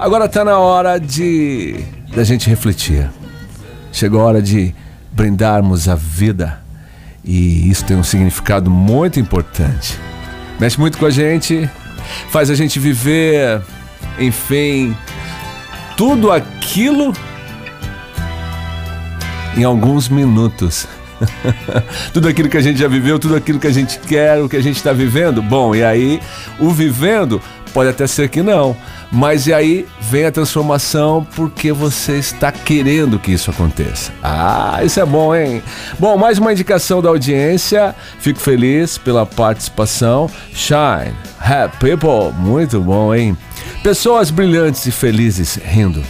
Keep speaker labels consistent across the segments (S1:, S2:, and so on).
S1: Agora está na hora de da gente refletir. Chegou a hora de brindarmos a vida e isso tem um significado muito importante. Mexe muito com a gente, faz a gente viver, enfim, tudo aquilo em alguns minutos. tudo aquilo que a gente já viveu, tudo aquilo que a gente quer, o que a gente está vivendo. Bom, e aí o vivendo pode até ser que não, mas e aí vem a transformação porque você está querendo que isso aconteça. Ah, isso é bom, hein? Bom, mais uma indicação da audiência. Fico feliz pela participação. Shine, happy people, muito bom, hein? Pessoas brilhantes e felizes rindo.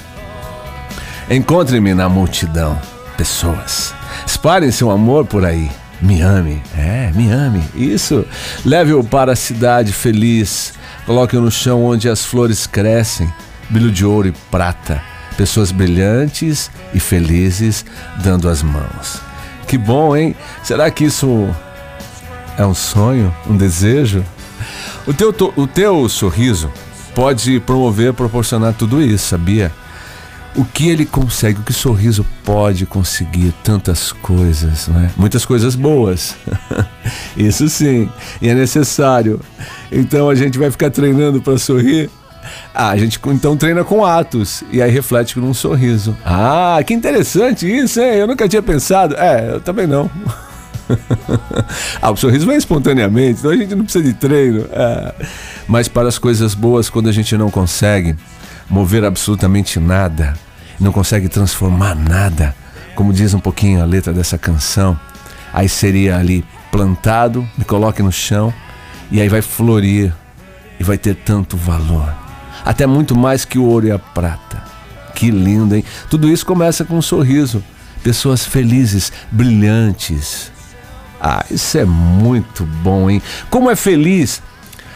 S1: Encontre-me na multidão. Pessoas Espalhem seu amor por aí. Me ame. É, me ame. Isso. Leve-o para a cidade feliz. Coloque-o no chão onde as flores crescem. Brilho de ouro e prata. Pessoas brilhantes e felizes dando as mãos. Que bom, hein? Será que isso é um sonho? Um desejo? O teu, o teu sorriso pode promover, proporcionar tudo isso, sabia? O que ele consegue, o que o sorriso pode conseguir, tantas coisas, né? muitas coisas boas. Isso sim, e é necessário. Então a gente vai ficar treinando para sorrir. Ah, a gente então treina com atos e aí reflete num sorriso. Ah, que interessante isso, hein? Eu nunca tinha pensado. É, eu também não. ah, o sorriso vem espontaneamente, então a gente não precisa de treino. É. Mas para as coisas boas, quando a gente não consegue mover absolutamente nada, não consegue transformar nada, como diz um pouquinho a letra dessa canção, aí seria ali plantado, me coloque no chão e aí vai florir e vai ter tanto valor, até muito mais que o ouro e a prata. Que lindo, hein? Tudo isso começa com um sorriso, pessoas felizes, brilhantes. Ah, isso é muito bom, hein? Como é feliz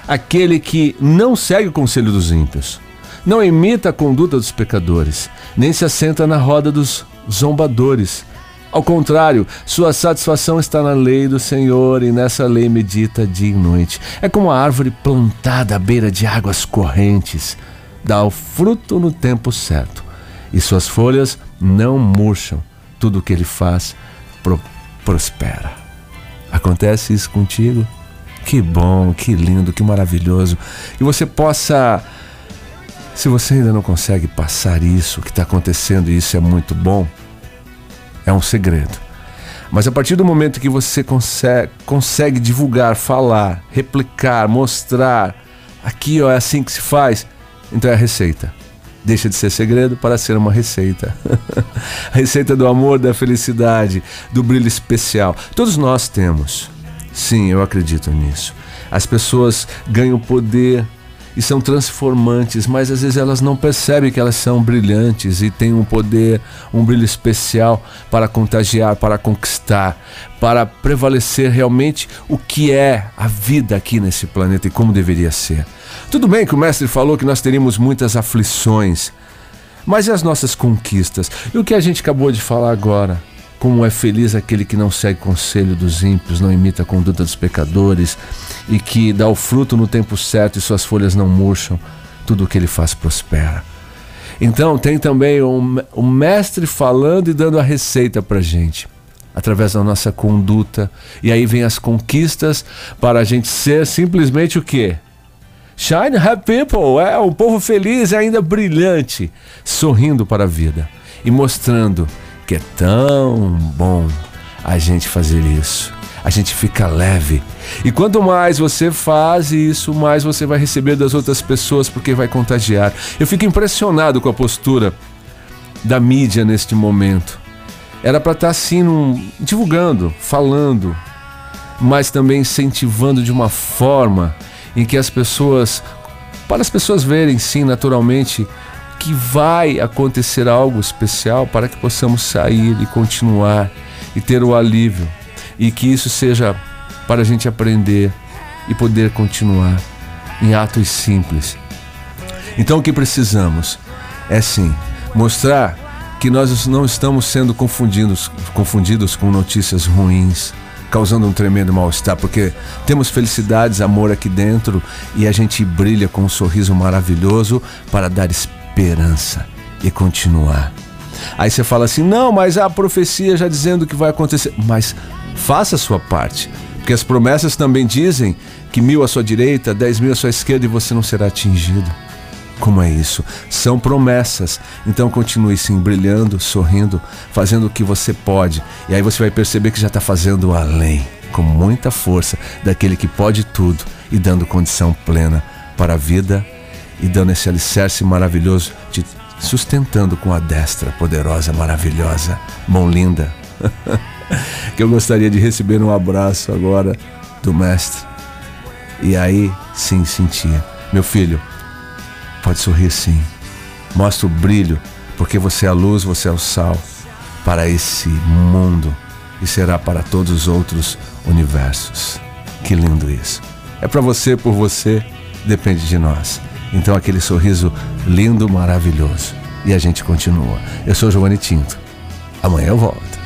S1: aquele que não segue o conselho dos ímpios não imita a conduta dos pecadores, nem se assenta na roda dos zombadores. Ao contrário, sua satisfação está na lei do Senhor e nessa lei medita dia e noite. É como a árvore plantada à beira de águas correntes, dá o fruto no tempo certo, e suas folhas não murcham. Tudo o que ele faz pro prospera. Acontece isso contigo? Que bom, que lindo, que maravilhoso. Que você possa se você ainda não consegue passar isso, que está acontecendo, e isso é muito bom, é um segredo. Mas a partir do momento que você consegue, consegue divulgar, falar, replicar, mostrar, aqui ó, é assim que se faz, então é a receita. Deixa de ser segredo para ser uma receita. a receita do amor, da felicidade, do brilho especial. Todos nós temos. Sim, eu acredito nisso. As pessoas ganham poder e são transformantes, mas às vezes elas não percebem que elas são brilhantes e têm um poder, um brilho especial para contagiar, para conquistar, para prevalecer realmente o que é a vida aqui nesse planeta e como deveria ser. Tudo bem que o mestre falou que nós teríamos muitas aflições, mas e as nossas conquistas? E o que a gente acabou de falar agora? Como é feliz aquele que não segue conselho dos ímpios, não imita a conduta dos pecadores e que dá o fruto no tempo certo e suas folhas não murcham, tudo o que ele faz prospera. Então, tem também o mestre falando e dando a receita para gente, através da nossa conduta. E aí vem as conquistas para a gente ser simplesmente o quê? Shine happy people, é um povo feliz e ainda brilhante, sorrindo para a vida e mostrando que é tão bom a gente fazer isso. A gente fica leve. E quanto mais você faz isso, mais você vai receber das outras pessoas, porque vai contagiar. Eu fico impressionado com a postura da mídia neste momento. Era para estar tá assim, num, divulgando, falando, mas também incentivando de uma forma em que as pessoas, para as pessoas verem sim naturalmente que vai acontecer algo especial para que possamos sair e continuar e ter o alívio e que isso seja para a gente aprender e poder continuar em atos simples. Então o que precisamos é sim mostrar que nós não estamos sendo confundidos, confundidos com notícias ruins, causando um tremendo mal-estar, porque temos felicidades, amor aqui dentro e a gente brilha com um sorriso maravilhoso para dar esperança e continuar. Aí você fala assim: não, mas a profecia já dizendo que vai acontecer. Mas faça a sua parte, porque as promessas também dizem que mil à sua direita, dez mil à sua esquerda e você não será atingido. Como é isso? São promessas. Então continue sim, brilhando, sorrindo, fazendo o que você pode. E aí você vai perceber que já está fazendo além, com muita força, daquele que pode tudo e dando condição plena para a vida e dando esse alicerce maravilhoso, te sustentando com a destra poderosa, maravilhosa, mão linda. que eu gostaria de receber um abraço agora do Mestre. E aí sim sentir, meu filho, Pode sorrir sim. Mostra o brilho, porque você é a luz, você é o sal para esse mundo e será para todos os outros universos. Que lindo isso. É para você, por você, depende de nós. Então aquele sorriso lindo, maravilhoso. E a gente continua. Eu sou Giovanni Tinto. Amanhã eu volto.